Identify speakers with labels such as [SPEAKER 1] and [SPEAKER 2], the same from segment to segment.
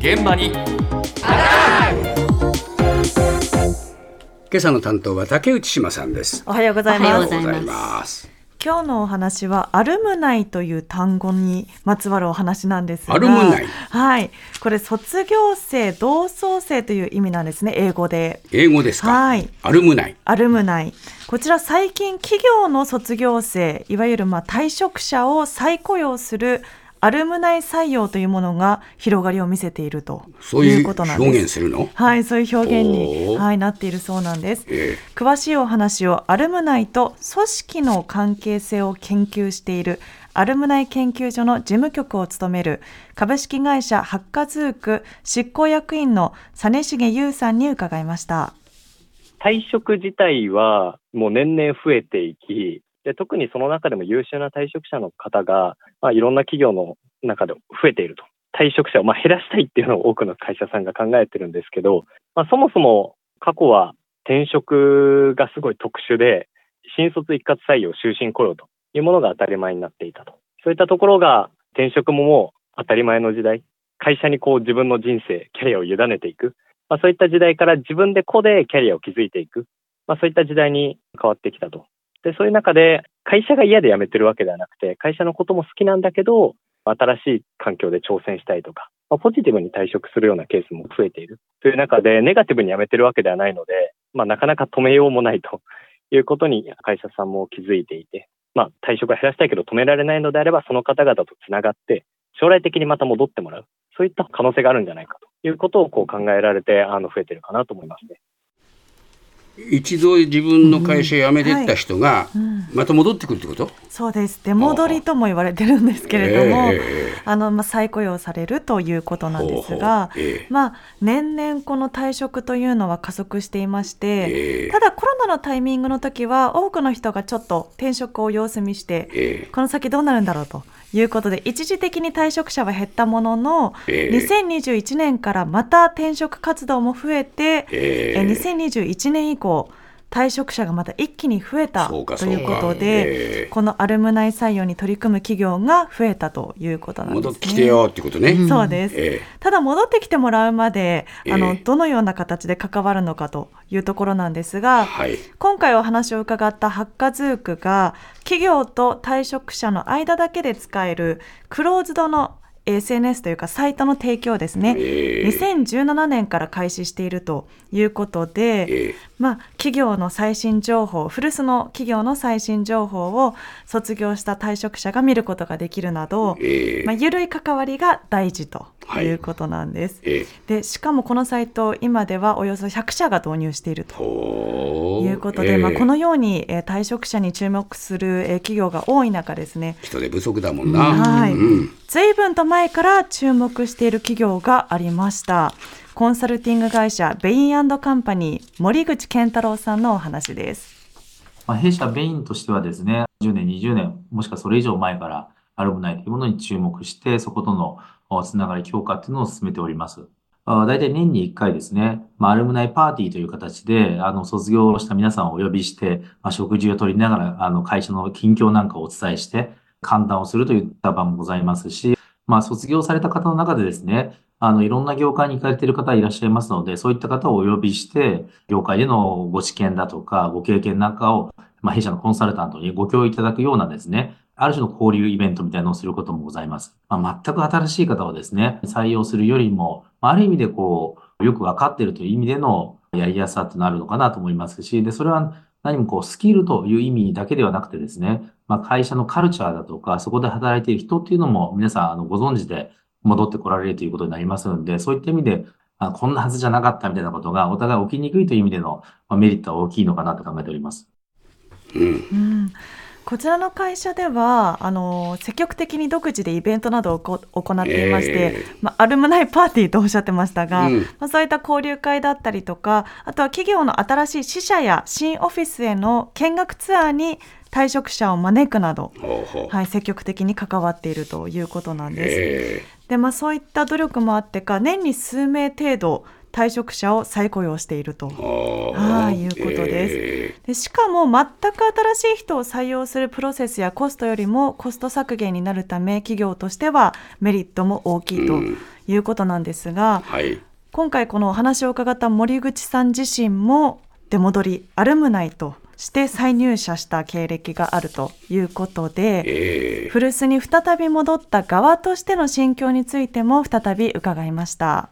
[SPEAKER 1] 現場に
[SPEAKER 2] 今朝の担当は竹内島さんです。
[SPEAKER 3] おはようござい
[SPEAKER 4] おはよ
[SPEAKER 3] ます。
[SPEAKER 4] うございます
[SPEAKER 2] ます。
[SPEAKER 3] 今日のお話はアルムナイという単語にまつわるお話なんですが、
[SPEAKER 2] アルムナイ？
[SPEAKER 3] はい、これ卒業生、同窓生という意味なんですね、英語で。
[SPEAKER 2] 英語ですか？
[SPEAKER 3] はい
[SPEAKER 2] アルムナイ。
[SPEAKER 3] アルムナイ。こちら最近企業の卒業生、いわゆるまあ退職者を再雇用するアルムナイ採用というものが広がりを見せているとい
[SPEAKER 2] そういうう
[SPEAKER 3] ことなんです。
[SPEAKER 2] 表現するの？
[SPEAKER 3] はい、そういう表現
[SPEAKER 2] ほ
[SPEAKER 3] に、
[SPEAKER 2] う
[SPEAKER 3] はい、なっているそうなんです。
[SPEAKER 2] え
[SPEAKER 3] 詳しいお話をアルムナイと組織の関係性を研究しているアルムナイ研究所の事務局を務める株式会社ハッカズーク執行役員の実重優さんに伺いました。
[SPEAKER 5] 退職自体はもう年々増えていき、で特にその中でも優秀な退職者の方が、まあ、いろんな企業の中で増えていると。退職者をまあ減らしたいっていうのを多くの会社さんが考えてるんですけど、まあ、そもそも過去は転職がすごい特殊で、新卒一括採用終身雇用というものが当たり前になっていたと。そういったところが転職ももう当たり前の時代、会社にこう自分の人生、キャリアを委ねていく。まあ、そういった時代から自分で個でキャリアを築いていく。まあ、そういった時代に変わってきたと。で、そういう中で会社が嫌で辞めてるわけではなくて、会社のことも好きなんだけど、新しい環境で挑戦したいとか、まあ、ポジティブに退職するようなケースも増えている。という中で、ネガティブに辞めてるわけではないので、まあ、なかなか止めようもないと いうことに会社さんも気づいていて、まあ、退職は減らしたいけど止められないのであれば、その方々とつながって、将来的にまた戻ってもらう。そういった可能性があるんじゃないかということをこう考えられて、あの、増えてるかなと思いますね。
[SPEAKER 2] 一度自分の会社辞めてった人が
[SPEAKER 3] うん
[SPEAKER 2] また戻ってくるってこと？
[SPEAKER 3] そうです。出戻りとも言われてるんですけれども、
[SPEAKER 2] ええ
[SPEAKER 3] あの、まあ、再雇用されるということなんですが、
[SPEAKER 2] ええ。
[SPEAKER 3] まあ、年々この退職というのは加速していまして、
[SPEAKER 2] ええ。
[SPEAKER 3] ただコロナのタイミングの時は多くの人がちょっと転職を様子見して、
[SPEAKER 2] ええ。
[SPEAKER 3] この先どうなるんだろうということで一時的に退職者は減ったものの、
[SPEAKER 2] ええ。
[SPEAKER 3] 2021年からまた転職活動も増えて、
[SPEAKER 2] ええ。
[SPEAKER 3] え2021年以降退職者がまた一気に増えたということで、
[SPEAKER 2] ええ
[SPEAKER 3] このアルムナイ採用に取り組む企業が増えたということなんです、ね。
[SPEAKER 2] 戻ってきてよってことね。
[SPEAKER 4] うん
[SPEAKER 3] そうです。
[SPEAKER 2] え
[SPEAKER 3] ただ戻ってきてもらうまであの、
[SPEAKER 2] ええ
[SPEAKER 3] どのような形で関わるのかというところなんですが、
[SPEAKER 2] はい。
[SPEAKER 3] 今回お話を伺ったハッカズークが企業と退職者の間だけで使えるクローズドの SNS というかサイトの提供ですね、
[SPEAKER 2] ええ。
[SPEAKER 3] 2017年から開始しているということで、
[SPEAKER 2] ええ。
[SPEAKER 3] まあ、企業の最新情報古巣の企業の最新情報を卒業した退職者が見ることができるなど、
[SPEAKER 2] ええ。
[SPEAKER 3] まあ、緩い関わりが大事と
[SPEAKER 2] はい。
[SPEAKER 3] いうことなんです。
[SPEAKER 2] ええ。
[SPEAKER 3] でしかもこのサイト今ではおよそ100社が導入していると
[SPEAKER 2] ほ
[SPEAKER 3] いうことで、
[SPEAKER 2] ええ。
[SPEAKER 3] まあ、このように、えー退職者に注目する、えー企業が多い中ですね。
[SPEAKER 2] 人手不足だもんな。
[SPEAKER 3] はい。
[SPEAKER 2] うん。
[SPEAKER 3] 随分と前から注目している企業がありました。コンサルティング会社ベインカンパニー森口健太郎さんのお話です。
[SPEAKER 6] まあ、弊社ベインとしてはですね、10年、20年、もしくはそれ以上前からアルムナイというものに注目して、そことのつながり強化っていうのを進めております。大体年に1回ですね、アルムナイパーティーという形で、あの、卒業した皆さんをお呼びして、まあ、食事を取りながら、あの、会社の近況なんかをお伝えして、歓談をするといった場もございますし、まあ、卒業された方の中でですね、あの、いろんな業界に行かれている方いらっしゃいますので、そういった方をお呼びして、業界でのご知見だとか、ご経験なんかを、まあ、弊社のコンサルタントにご共有いただくようなですね、ある種の交流イベントみたいなのをすることもございます。まあ、全く新しい方をですね、採用するよりも、まあある意味でこう、よくわかっているという意味でのやりやすさっていうのがあるのかなと思いますし、で、それは何もこう、スキルという意味だけではなくてですね、まあ、会社のカルチャーだとか、そこで働いている人っていうのも皆さんあのご存知で戻ってこられるということになりますので、そういった意味で、あこんなはずじゃなかったみたいなことがお互い起きにくいという意味でのまあメリットは大きいのかなと考えております。
[SPEAKER 2] うん。
[SPEAKER 3] うんこちらの会社ではあの積極的に独自でイベントなどをこ行っていまして、
[SPEAKER 2] え
[SPEAKER 3] まあ、アルムナイパーティーとおっしゃってましたが、
[SPEAKER 2] うん
[SPEAKER 3] まあ、そういった交流会だったりとかあとは企業の新しい支社や新オフィスへの見学ツアーに退職者を招くなど。はい、積極的に関わっているということなんです。
[SPEAKER 2] え
[SPEAKER 3] でまあ、そういった努力もあってか年に数名程度退職者を再雇用していると。
[SPEAKER 2] あ
[SPEAKER 3] あいうことです
[SPEAKER 2] え
[SPEAKER 3] でしかも全く新しい人を採用するプロセスやコストよりもコスト削減になるため企業としてはメリットも大きいということなんですが、
[SPEAKER 2] ーはい。
[SPEAKER 3] 今回このお話を伺った森口さん自身も出戻りアルムナイとして再入社した経歴があるということで、
[SPEAKER 2] え
[SPEAKER 3] 古巣に再び戻った側としての心境についても再び伺いました。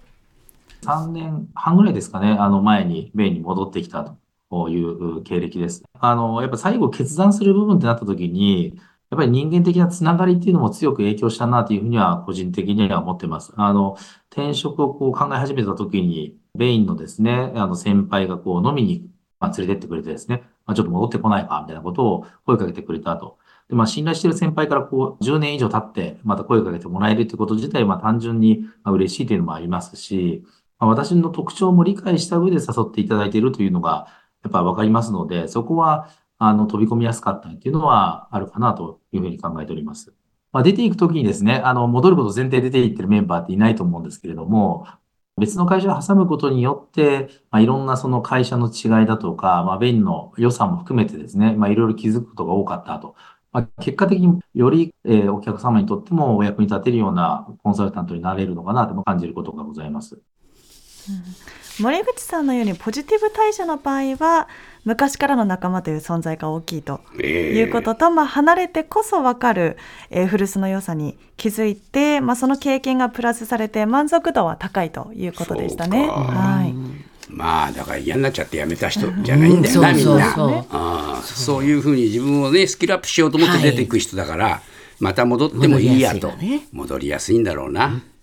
[SPEAKER 6] 3年半ぐらいですかね、あの前にベインに戻ってきたという経歴です。あの、やっぱ最後決断する部分ってなった時に、やっぱり人間的なつながりっていうのも強く影響したなというふうには個人的には思ってます。あの、転職をこう考え始めた時に、ベインのですね、あの先輩がこう飲みにま連れてってくれてですね、まあ、ちょっと戻ってこないかみたいなことを声かけてくれたと。で、まあ信頼してる先輩からこう10年以上経ってまた声かけてもらえるということ自体、まあ単純に嬉しいというのもありますし、まあ私の特徴も理解した上で誘っていただいているというのが、やっぱわかりますので、そこは、あの、飛び込みやすかったっていうのはあるかなというふうに考えております。まあ、出ていくときにですね、あの、戻ること前提で出ていってるメンバーっていないと思うんですけれども、別の会社を挟むことによって、まあ、いろんなその会社の違いだとか、まあ、ベンの良さも含めてですね、まあ、いろいろ気づくことが多かったと。まあ、結果的により、えーお客様にとってもお役に立てるようなコンサルタントになれるのかなと感じることがございます。
[SPEAKER 3] 森口さんのようにポジティブ退社の場合は昔からの仲間という存在が大きいと
[SPEAKER 2] え
[SPEAKER 3] いうことと、まあ、離れてこそ分かる、えー古巣の良さに気づいて、まあ、その経験がプラスされて満足度は高いということでしたね。はい。
[SPEAKER 2] まあだから嫌になっちゃって辞めた人じゃないんだよな、
[SPEAKER 1] うん。
[SPEAKER 2] みんな。
[SPEAKER 1] そう
[SPEAKER 2] いうふうに自分をねスキルアップしようと思って出ていく人だから、また戻ってもいいやと。
[SPEAKER 1] ね。
[SPEAKER 2] 戻りやすいんだろうな、